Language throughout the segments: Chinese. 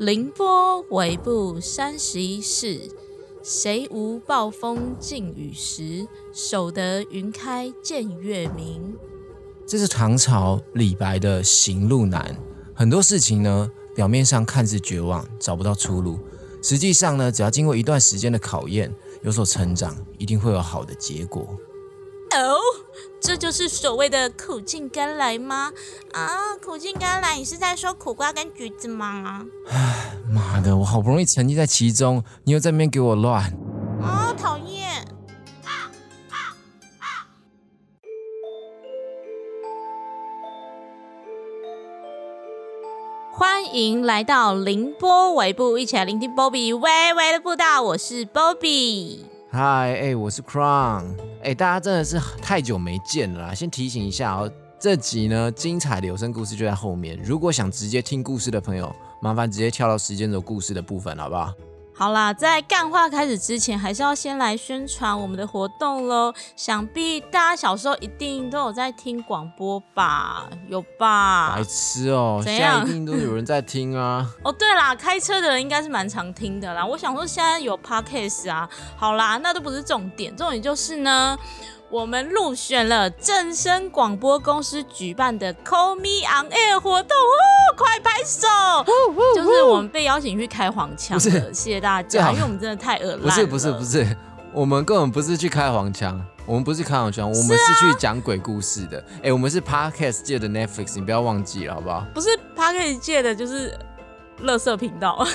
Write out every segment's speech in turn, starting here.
凌波微步三十一世，谁无暴风劲雨时？守得云开见月明。这是唐朝李白的行路难。很多事情呢，表面上看似绝望，找不到出路，实际上呢，只要经过一段时间的考验，有所成长，一定会有好的结果。哦，这就是所谓的苦尽甘来吗？啊，苦尽甘来，你是在说苦瓜跟橘子吗？唉，妈的，我好不容易沉浸在其中，你又在那边给我乱。啊，讨厌！欢迎来到凌波尾部，一起来聆听 Bobby 微微的步道。我是 Bobby。嗨，哎，我是 Crown。哎，大家真的是太久没见了！先提醒一下哦，这集呢精彩的有声故事就在后面。如果想直接听故事的朋友，麻烦直接跳到时间轴故事的部分，好不好？好啦，在干话开始之前，还是要先来宣传我们的活动喽。想必大家小时候一定都有在听广播吧？有吧？白痴哦！怎现在样一定都有人在听啊！哦，对啦，开车的人应该是蛮常听的啦。我想说现在有 podcast 啊，好啦，那都不是重点，重点就是呢，我们入选了正声广播公司举办的 Call Me On Air 活动哦，快拍手！就是我们被邀请去开黄腔不是了，谢谢大家，因为我们真的太恶烂了。不是不是不是，我们根本不是去开黄腔，我们不是开黄腔，我们是去讲鬼故事的。哎、我们是 podcast 界的 Netflix，你不要忘记了好不好？不是 podcast 界的，就是乐色频道。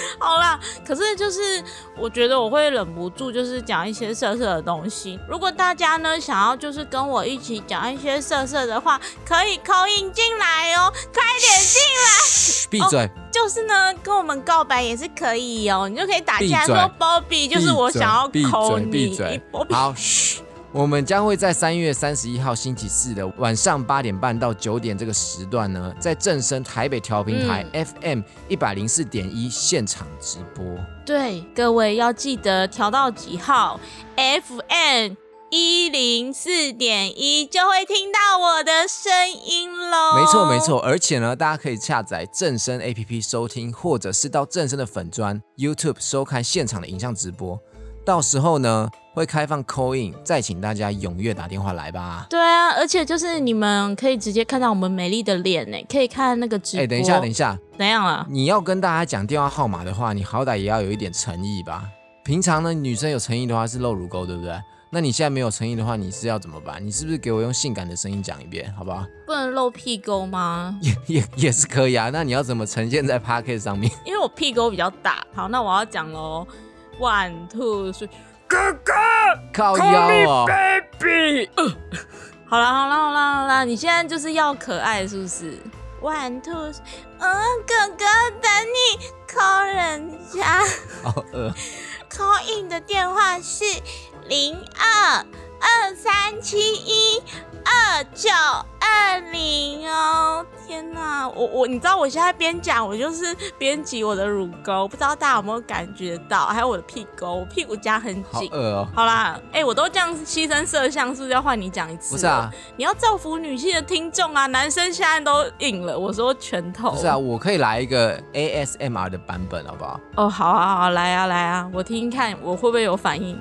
好啦，可是就是我觉得我会忍不住，就是讲一些色色的东西。如果大家呢想要就是跟我一起讲一些色色的话，可以扣印进来哦，快点进来。嘘，闭嘴！就是呢，跟我们告白也是可以哦，你就可以打进来说 Bobby，就是我想要扣你闭嘴好，嘘。我们将会在三月三十一号星期四的晚上八点半到九点这个时段呢，在正声台北调频台嗯 FM 一百零四点一现场直播。对，各位要记得调到几号？FM 一零四点一就会听到我的声音喽。没错没。错，而且呢，大家可以下载正声 APP 收听，或者是到正声的粉专 YouTube 收看现场的影像直播。到时候呢，会开放 call in，再请大家踊跃打电话来吧。对啊，而且就是你们可以直接看到我们美丽的脸呢，可以看那个直播。哎，等一下，等一下，怎样啊？你要跟大家讲电话号码的话，你好歹也要有一点诚意吧。平常呢，女生有诚意的话是露乳沟，对不对？那你现在没有诚意的话，你是要怎么办？你是不是给我用性感的声音讲一遍，好不好？不能露屁沟吗？也也也是可以啊。那你要怎么呈现在 p a c k e t 上面？因为我屁沟比较大。好，那我要讲喽。One two three，哥哥靠腰哦，baby。好啦好啦好啦好啦，你现在就是要可爱是不是？One two，three 嗯，哥哥等你 call 人家好饿。call in 的电话是零二二三七一二九二零哦。天哪，我我你知道我现在边讲我就是边挤我的乳沟，不知道大家有没有感觉到？还有我的屁沟，我屁股夹很紧。好饿哦。好啦，哎、我都这样牺牲色相，是不是要换你讲一次？不是啊，，你要造福女性的听众啊！男生现在都硬了，我说拳头。不是啊，我可以来一个 ASMR 的版本，好不好？哦，好啊，好啊，来啊，来啊，我听听看，我会不会有反应？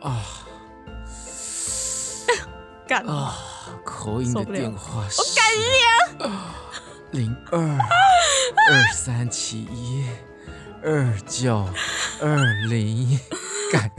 啊干，啊，口音的电话是零二二三七一二九二零，干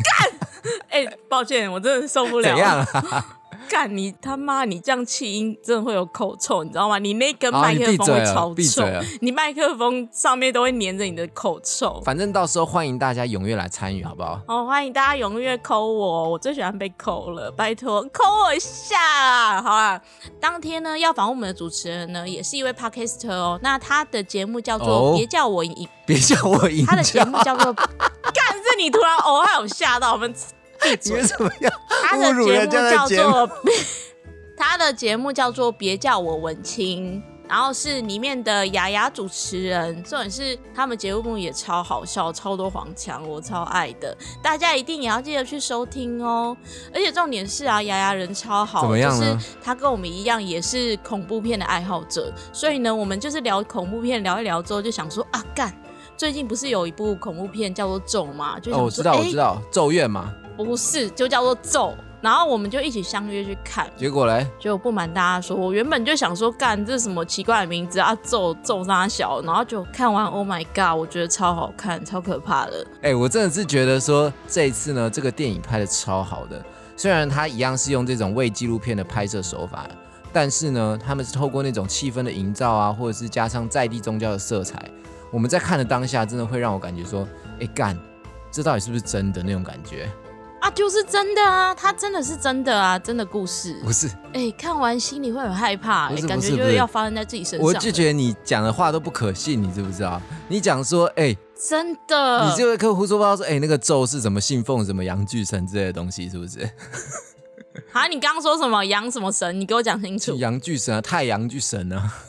哎、抱歉，我真的受不了。怎样？啊？干你他妈！你这样气音真的会有口臭，你知道吗？你那根好麦克风会超臭。你麦克风上面都会粘着你的口臭。反正到时候欢迎大家踊跃来参与，好不好？哦，欢迎大家踊跃扣我，我最喜欢被扣了，拜托扣我一下啦！好啦，当天呢要访问我们的主持人呢，也是一位 podcaster 哦，那他的节目叫做哦《别叫我赢》，别叫我赢他的节，目叫做 干，是你突然哦，还有吓到我们闭你嘴为。什么要他的侮辱节目人家的叫节目？做，他的节目叫做《别叫我文青》。然后是里面的雅雅主持人，重点是他们节目也超好笑，超多黄腔，我超爱的，大家一定也要记得去收听哦。而且重点是啊，雅雅人超好，怎么样呢就是他跟我们一样，也是恐怖片的爱好者，所以呢，我们就是聊恐怖片，聊一聊之后就想说啊，干。最近不是有一部恐怖片叫做《咒》吗？哦，我知道，我知道，咒怨嘛。不是，就叫做《咒》。然后我们就一起相约去看。结果嘞，就不瞒大家说，我原本就想说，干这什么奇怪的名字啊，咒咒杀小，然后就看完，Oh my god，我觉得超好看，超可怕的。哎、我真的是觉得说这一次呢，这个电影拍的超好的。虽然它一样是用这种伪纪录片的拍摄手法，但是呢，他们是透过那种气氛的营造啊，或者是加上在地宗教的色彩，我们在看的当下，真的会让我感觉说，哎、干，这到底是不是真的那种感觉？啊，就是真的啊，它真的是真的啊，真的故事。不是，哎、看完心里会很害怕、哎，感觉就是要发生在自己身上。我就觉得你讲的话都不可信，你知不知道？你讲说，哎、真的，你这位客户说不知道说，哎、那个咒是怎么信奉什么阳具神之类的东西，是不是？啊，你刚刚说什么阳什么神？你给我讲清楚。阳具神啊，太阳巨神啊。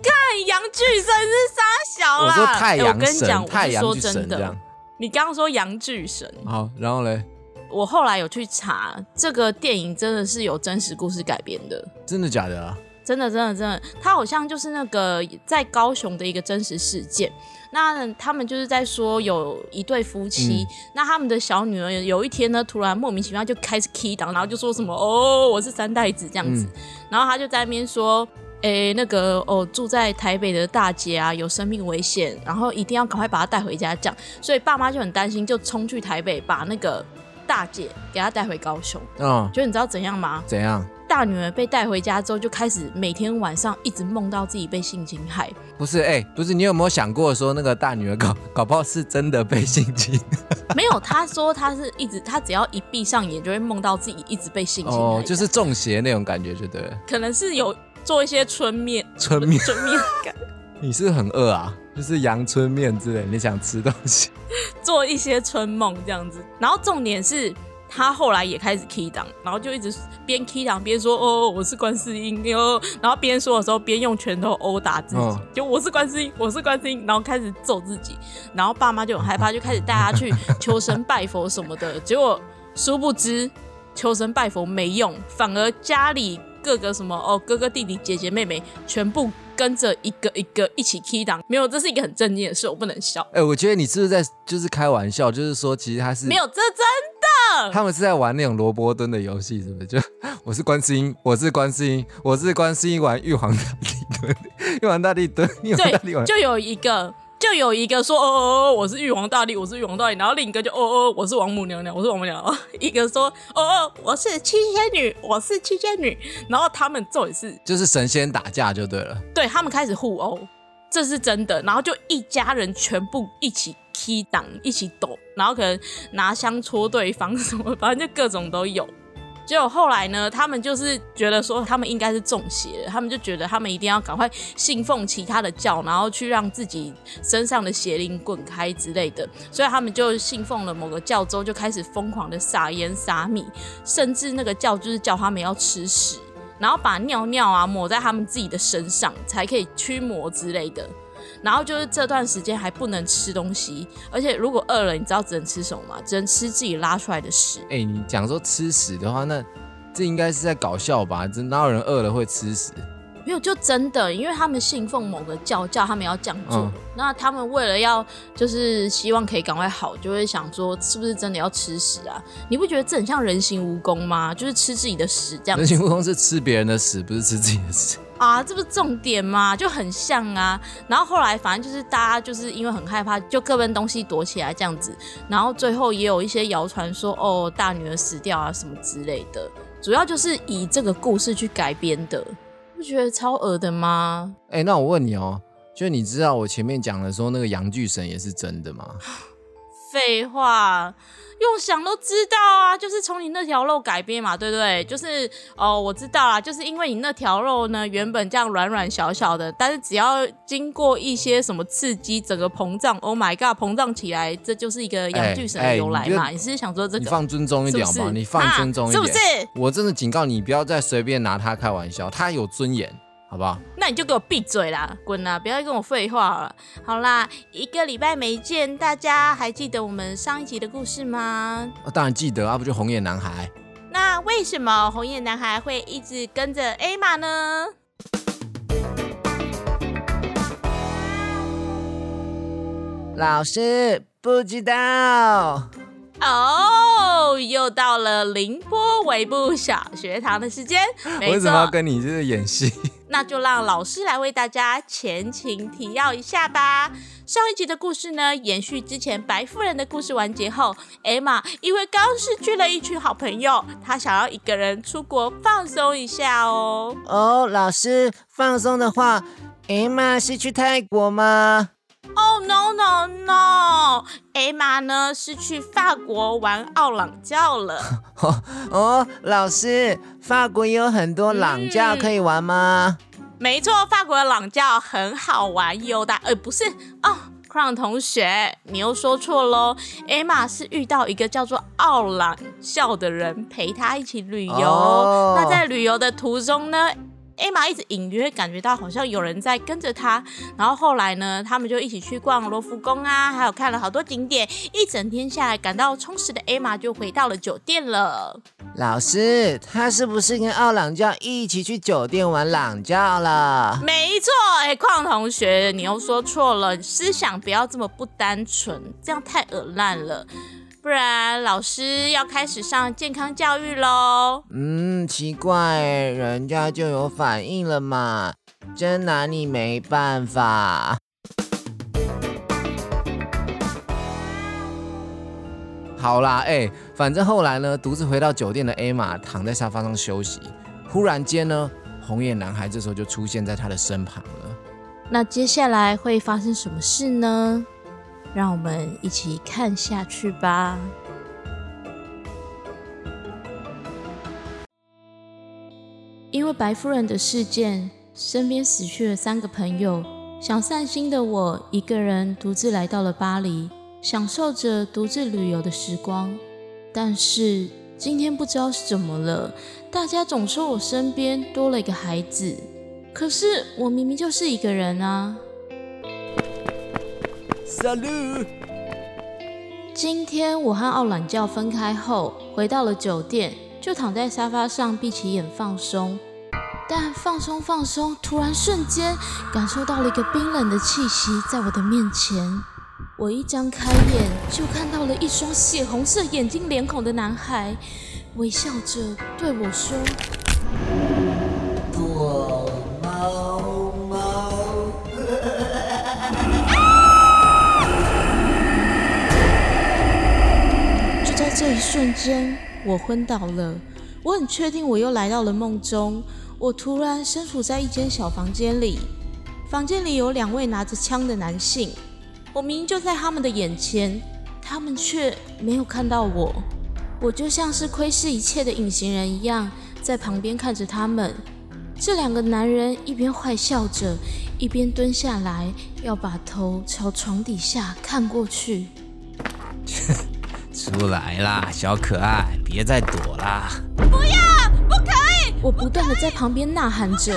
看阳具神是傻小啦。我说太哎阳我跟你讲，神，我是说太阳具神这样。。你刚刚说杨巨神，好，然后嘞，我后来有去查，这个电影真的是有真实故事改编的。真的假的啊？真的，真的，真的，他好像就是那个在高雄的一个真实事件。那他们就是在说有一对夫妻，嗯那他们的小女儿有一天呢，突然莫名其妙就开始 key 档，然后就说什么哦，我是三代子这样子，嗯然后他就在那边说。诶，那个哦，住在台北的大姐啊，有生命危险，然后一定要赶快把她带回家，这样，所以爸妈就很担心，就冲去台北把那个大姐给她带回高雄。嗯，就你知道怎样吗？怎样？大女儿被带回家之后，就开始每天晚上一直梦到自己被性侵害。不是，哎、不是，你有没有想过说那个大女儿搞搞不好是真的被性侵？没有，她说她是一直，她只要一闭上眼，就会梦到自己一直被性侵害。哦，就是中邪那种感觉，就对了。可能是有做一些春面，春面，春面感，你是很饿啊？就是阳春面之类，你想吃东西？做一些春梦这样子。然后重点是。他后来也开始 key 档，然后就一直边 key 档边说：“哦，我是观世音哟。”然后边说的时候边用拳头殴打自己，嗯就我是观世音，我是观世音，然后开始揍自己。然后爸妈就很害怕，就开始带他去求神拜佛什么的。结果殊不知求神拜佛没用，反而家里各个什么哦哥哥弟弟姐姐妹妹全部跟着一个一个一起 key 档。没有，这是一个很正经的事，我不能笑。哎、我觉得你是不是在就是开玩笑？就是说，其实他是没有，这真的。他们是在玩那种萝卜蹲的游戏，是不是？就 我是观世音，我是观世音，我是观世音玩玉皇大帝蹲，玉皇大帝蹲，玉皇大帝对，玩。就有一个。就有一个说哦哦哦，我是玉皇大帝，我是玉皇大帝，然后另一个就哦哦，我是王母娘娘，我是王母娘娘，一个说哦哦，我是七仙女，我是七仙女，然后他们重点是就是神仙打架就对了。对他们开始互殴，这是真的。然后就一家人全部一起 key 档，一起抖，然后可能拿枪戳对方什么，反正就各种都有。结果后来呢，他们就是觉得说他们应该是中邪了，他们就觉得他们一定要赶快信奉其他的教，然后去让自己身上的邪灵滚开之类的，所以他们就信奉了某个教之后，就开始疯狂的撒盐撒米，甚至那个教就是叫他们要吃屎。然后把尿尿啊抹在他们自己的身上，才可以驱魔之类的。然后就是这段时间还不能吃东西，而且如果饿了，你知道只能吃什么吗？只能吃自己拉出来的屎。哎、你讲说吃屎的话，那这应该是在搞笑吧？这哪有人饿了会吃屎？没有，就真的，因为他们信奉某个教，教他们要这样做。嗯那他们为了要就是希望可以赶快好，就会想说是不是真的要吃屎啊？你不觉得这很像人形蜈蚣吗？就是吃自己的屎这样人形蜈蚣是吃别人的屎，不是吃自己的屎。啊，这不是重点吗？就很像啊。然后后来反正就是大家就是因为很害怕，就各奔东西躲起来这样子。然后最后也有一些谣传说，哦，大女儿死掉啊什么之类的。主要就是以这个故事去改编的，不觉得超恶的吗？哎、那我问你哦，就你知道我前面讲的说那个阳具神也是真的吗？废话，用想都知道啊，就是从你那条肉改编嘛，对不对？就是哦，我知道啦，就是因为你那条肉呢，原本这样软软小小的，但是只要经过一些什么刺激，整个膨胀，Oh my god，膨胀起来，这就是一个阳具神的由来嘛。你是想说这个？你放尊重一点好不好？你放尊重一点，啊是不是？我真的警告你，不要再随便拿他开玩笑，他有尊严，好不好？那你就给我闭嘴啦，滚啦！不要再跟我废话了。好啦，一个礼拜没见，大家还记得我们上一集的故事吗？哦、当然记得啊，不就红眼男孩？那为什么红眼男孩会一直跟着艾玛呢？老师不知道。哦，又到了凌波微步小学堂的时间。没为什么要，跟你这个演戏？那就让老师来为大家前情提要一下吧。上一集的故事呢，延续之前白夫人的故事完结后，艾玛因为刚失去了一群好朋友，她想要一个人出国放松一下哦。哦，老师，放松的话，艾玛是去泰国吗？哦、no no no，艾玛呢是去法国玩奥朗教了。哦，老师，法国也有很多朗教可以玩吗？没错，法国的朗教很好玩又大，呃，不是哦。Crown 同学，你又说错喽。艾玛是遇到一个叫做奥朗校的人陪她一起旅游。哦那在旅游的途中呢，艾玛一直隐约感觉到好像有人在跟着她。然后后来呢，他们就一起去逛罗浮宫啊，还有看了好多景点。一整天下来，感到充实的艾玛就回到了酒店了。老师，他是不是跟奥朗教一起去酒店玩朗教了？没错，哎、邝同学，你又说错了，思想不要这么不单纯，这样太恶烂了。不然老师要开始上健康教育喽。嗯，奇怪，人家就有反应了嘛，真拿你没办法。好啦，哎、反正后来呢，独自回到酒店的艾玛躺在沙发上休息。忽然间呢，红眼男孩这时候就出现在他的身旁了。那接下来会发生什么事呢？让我们一起看下去吧。因为白夫人的事件，身边死去了三个朋友。想散心的我，一个人独自来到了巴黎，享受着独自旅游的时光。但是今天不知道是怎么了，大家总说我身边多了一个孩子，可是我明明就是一个人啊。今天我和奥懒教分开后，回到了酒店，就躺在沙发上闭起眼放松。但放松放松，突然瞬间感受到了一个冰冷的气息在我的面前。我一张开眼，就看到了一双血红色眼睛脸孔的男孩，微笑着对我说这一瞬间，我昏倒了。我很确定我又来到了梦中。我突然身处在一间小房间里，房间里有两位拿着枪的男性。我明明就在他们的眼前，他们却没有看到我。我就像是窥视一切的隐形人一样，在旁边看着他们。这两个男人一边坏笑着，一边蹲下来，要把头朝床底下看过去。出来啦，小可爱，别再躲啦！不要，不可以我不断的在旁边呐喊着，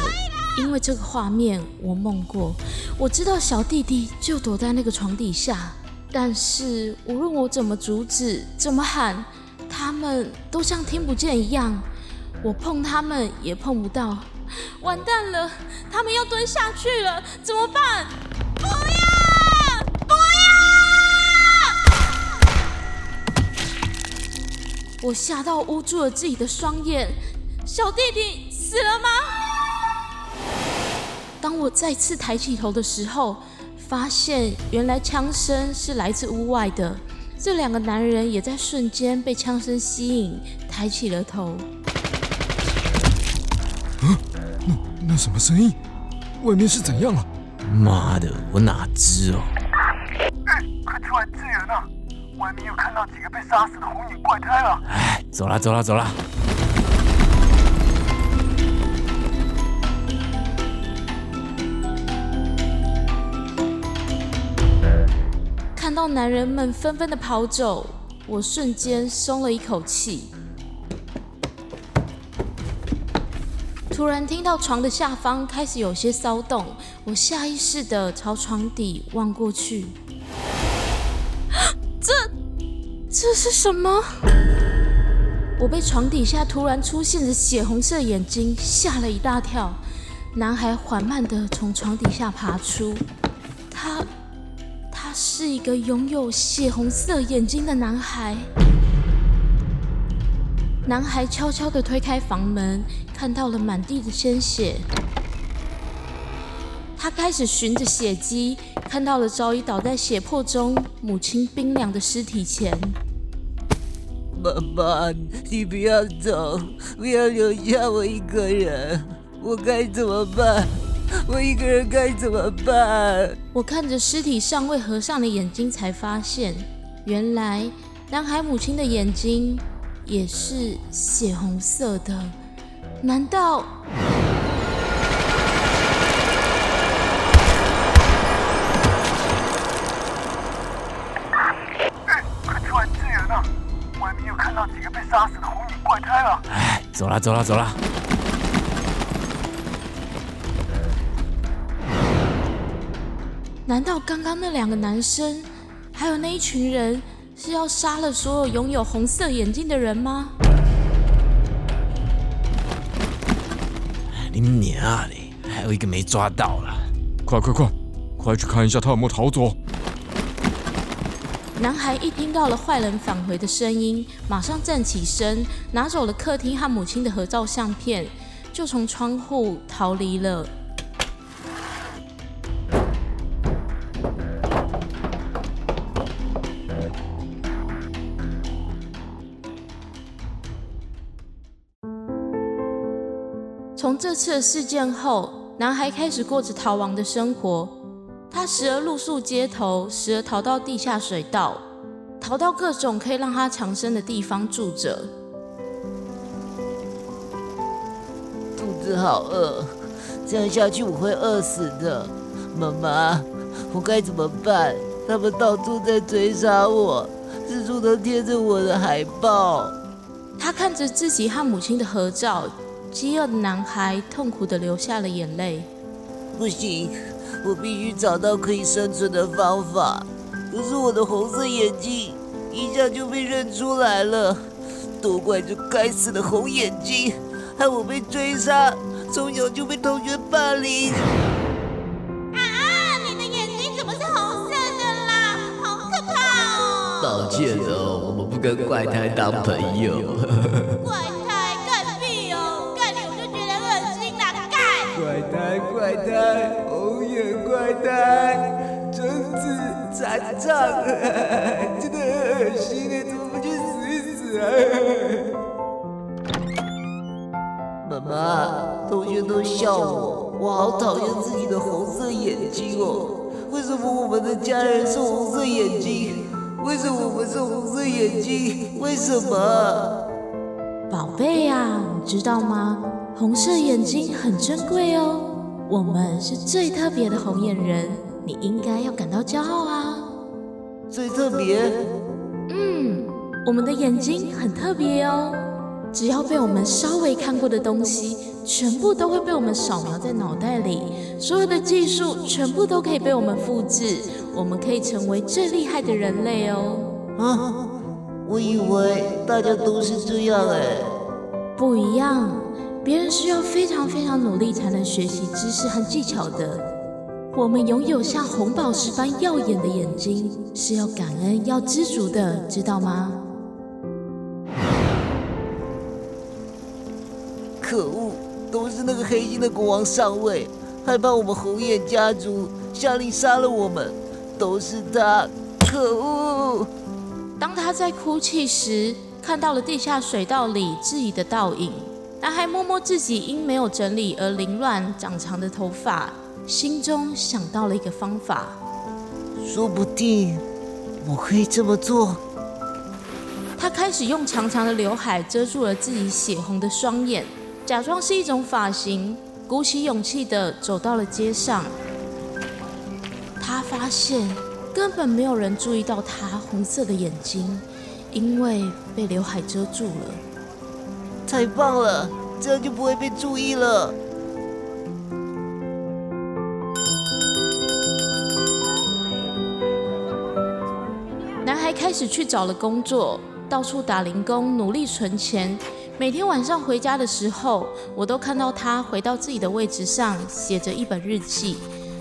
因为这个画面我梦过，我知道小弟弟就躲在那个床底下，但是无论我怎么阻止、怎么喊，他们都像听不见一样，我碰他们也碰不到，完蛋了，他们要蹲下去了，怎么办？不要！我吓到捂住了自己的双眼。小弟弟死了吗？当我再次抬起头的时候，发现原来枪声是来自屋外的。这两个男人也在瞬间被枪声吸引，抬起了头。那那什么声音？外面是怎样啊？妈的，我哪知哦？快出来支援啊！外面又看到几个被杀死的红影怪胎了。哎，走了走了走了！看到男人们纷纷的跑走，我瞬间松了一口气。突突然听到床的下方开始有些骚动，我下意识的朝床底望过去，这是什么？我被床底下突然出现的血红色眼睛吓了一大跳。男孩缓慢的从床底下爬出，他他是一个拥有血红色眼睛的男孩。男孩悄悄地推开房门，看到了满地的鲜血。他开始循着血迹，看到了早已倒在血泊中母亲冰凉的尸体前。妈妈，你不要走，不要留下我一个人，我该怎么办？我一个人该怎么办？我看着尸体尚未合上的眼睛，才发现，原来男孩母亲的眼睛。也是血红色的，难道？走了走了走了。难道刚刚那两个男生，还有那一群人？是要杀了所有拥有红色眼睛的人吗？你娘的！还有一个没抓到了，快快快，快去看一下他有没有逃走！男孩一听到了坏人返回的声音，马上站起身，拿走了客厅和母亲的合照相片，就从窗户逃离了。从这次事件后，男孩开始过着逃亡的生活。他时而露宿街头，时而逃到地下水道，逃到各种可以让他藏身的地方住着。肚子好饿，这样下去我会饿死的。妈妈，我该怎么办？他们到处在追杀我，四处都贴着我的海报。他看着自己和母亲的合照。饥饿的男孩痛苦地流下了眼泪。不行，我必须找到可以生存的方法。可是我的红色眼睛一下就被认出来了，都怪这该死的红眼睛，害我被追杀，从小就被同学霸凌。啊！你的眼睛怎么是红色的啦？好可怕哦！抱歉哦，我们不跟怪胎当朋友。怪胎，红眼怪胎，贞子残障，真的很恶心哎！怎么不去死一死啊？妈妈，同学都笑我，我好讨厌自己的红色眼睛哦。为什么我们的家人是红色眼睛？为什么我们是红色眼睛？为什么？宝贝呀，你知道吗？红色眼睛很珍贵哦。我们是最特别的红眼人，你应该要感到骄傲啊！最特别？嗯，我们的眼睛很特别哦。只要被我们稍微看过的东西，全部都会被我们扫描在脑袋里。所有的技术全部都可以被我们复制，我们可以成为最厉害的人类哦。啊，我以为大家都是这样哎，不一样。别人需要非常非常努力才能学习知识和技巧的，我们拥有像红宝石般耀眼的眼睛，是要感恩、要知足的，知道吗？可恶，都是那个黑心的国王上位，害怕我们红眼家族，下令杀了我们，都是他！可恶！当他在哭泣时，看到了地下水道里自己的倒影。男孩摸摸自己因没有整理而凌乱长长的头发，心中想到了一个方法。说不定我可以这么做。他开始用长长的刘海遮住了自己血红的双眼，假装是一种发型，鼓起勇气的走到了街上。他发现根本没有人注意到他红色的眼睛，因为被刘海遮住了。太棒了！这样就不会被注意了。男孩开始去找了工作，到处打零工，努力存钱。每天晚上回家的时候，我都看到他回到自己的位置上，写着一本日记，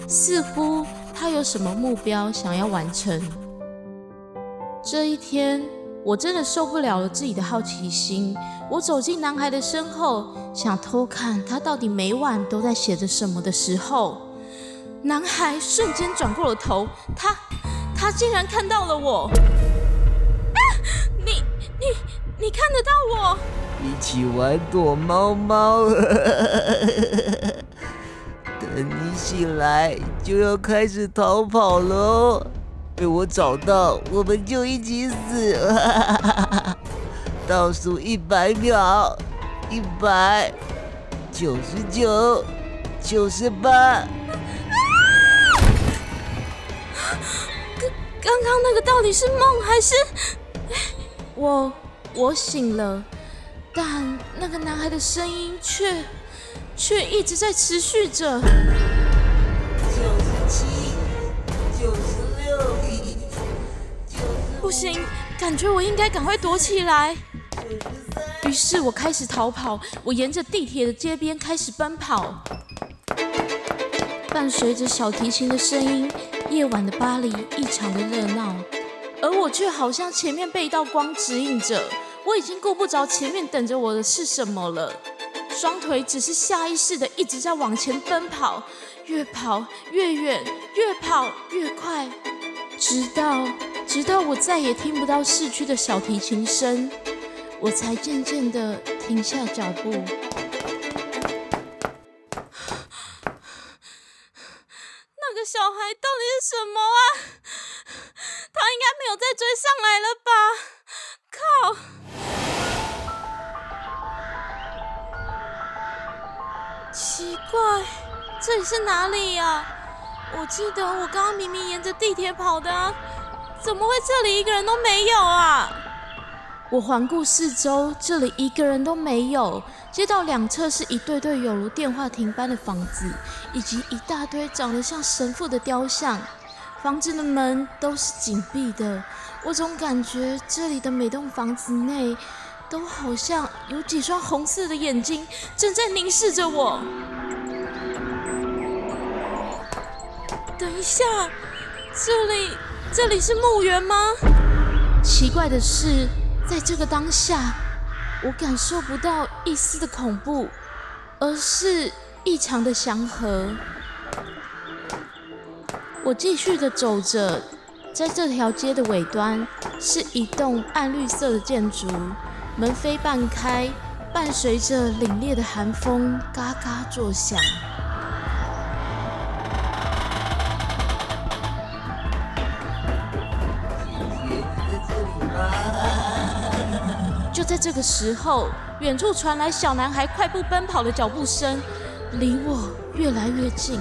似乎他有什么目标想要完成。这一天，我真的受不了了自己的好奇心，我走进男孩的身后，想偷看他到底每晚都在写着什么的时候，男孩瞬间转过了头，他。他竟然看到了我！啊，你你你看得到我？一起玩躲猫猫，等你醒来就要开始逃跑喽！被我找到，我们就一起死！倒数一百秒，一百九十九，九十八。刚刚那个到底是梦还是我？我醒了，但那个男孩的声音却却一直在持续着。九十七，九十六，不行，感觉我应该赶快躲起来。于是我开始逃跑，我沿着地铁的街边开始奔跑，伴随着小提琴的声音。夜晚的巴黎异常的热闹，而我却好像前面被一道光指引着。我已经顾不着前面等着我的是什么了，双腿只是下意识的一直在往前奔跑，越跑越远，越跑越快，直到直到我再也听不到市区的小提琴声，我才渐渐的停下脚步。那个小孩到底是什么啊？他应该没有再追上来了吧？靠！奇怪，这里是哪里呀？我记得我刚刚明明沿着地铁跑的，啊怎么会这里一个人都没有啊？我环顾四周，这里一个人都没有。街道两侧是一对对有如电话亭般的房子，以及一大堆长得像神父的雕像。房子的门都是紧闭的。我总感觉这里的每栋房子内，都好像有几双红色的眼睛正在凝视着我。等一下，这里这里是墓园吗？奇怪的是。在这个当下，我感受不到一丝的恐怖，而是异常的祥和。我继续的走着，在这条街的尾端是一栋暗绿色的建筑，门扉半开，伴随着凛冽的寒风，嘎嘎作响。在这个时候，远处传来小男孩快步奔跑的脚步声，离我越来越近。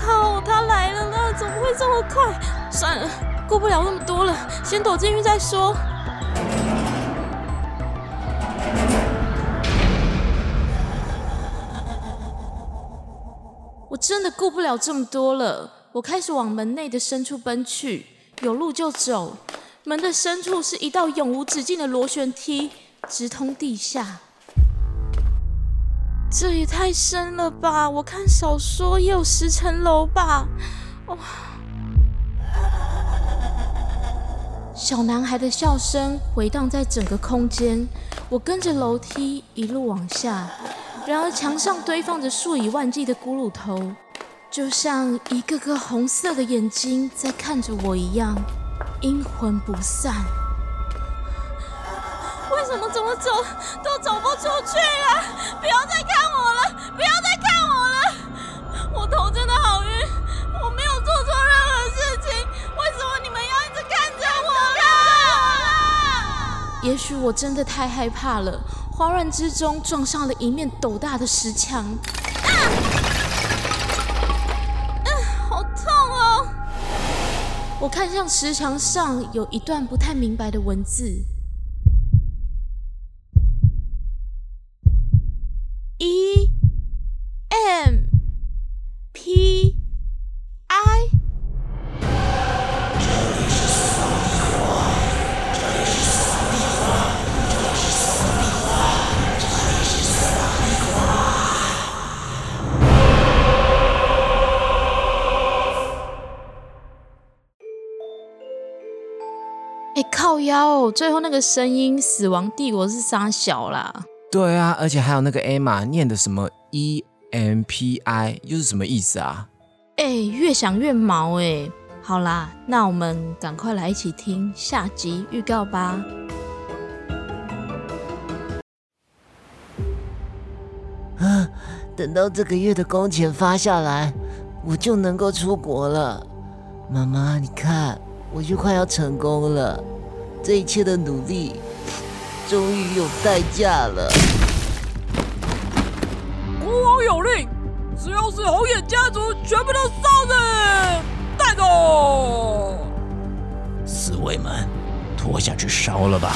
靠，他来了呢！怎么会这么快？算了，顾不了那么多了，先躲进去再说。我真的顾不了这么多了，我开始往门内的深处奔去，有路就走。门的深处是一道永无止境的螺旋梯，直通地下。这也太深了吧！我看小说也有十层楼吧。哦，小男孩的笑声回荡在整个空间。我跟着楼梯一路往下，然而墙上堆放着数以万计的骷髅头，就像一个个红色的眼睛在看着我一样。阴魂不散，为什么怎么走都走不出去啊？不要再看我了，不要再看我了！我头真的好晕，我没有做错任何事情，为什么你们要一直看着我啊？也许我真的太害怕了，慌乱之中撞上了一面斗大的石墙。我看向石墙上有一段不太明白的文字：哦！最后那个声音，死亡帝国是沙小啦。对啊，而且还有那个 Emma 念的什么 E M P I，又是什么意思啊？哎、越想越毛哎。好啦，那我们赶快来一起听下集预告吧。等到这个月的工钱发下来，我就能够出国了。妈妈，你看，我就快要成功了，这一切的努力终于有代价了。国王有令，只要是红眼家族，全部都烧了，带走。侍卫们，拖下去烧了吧！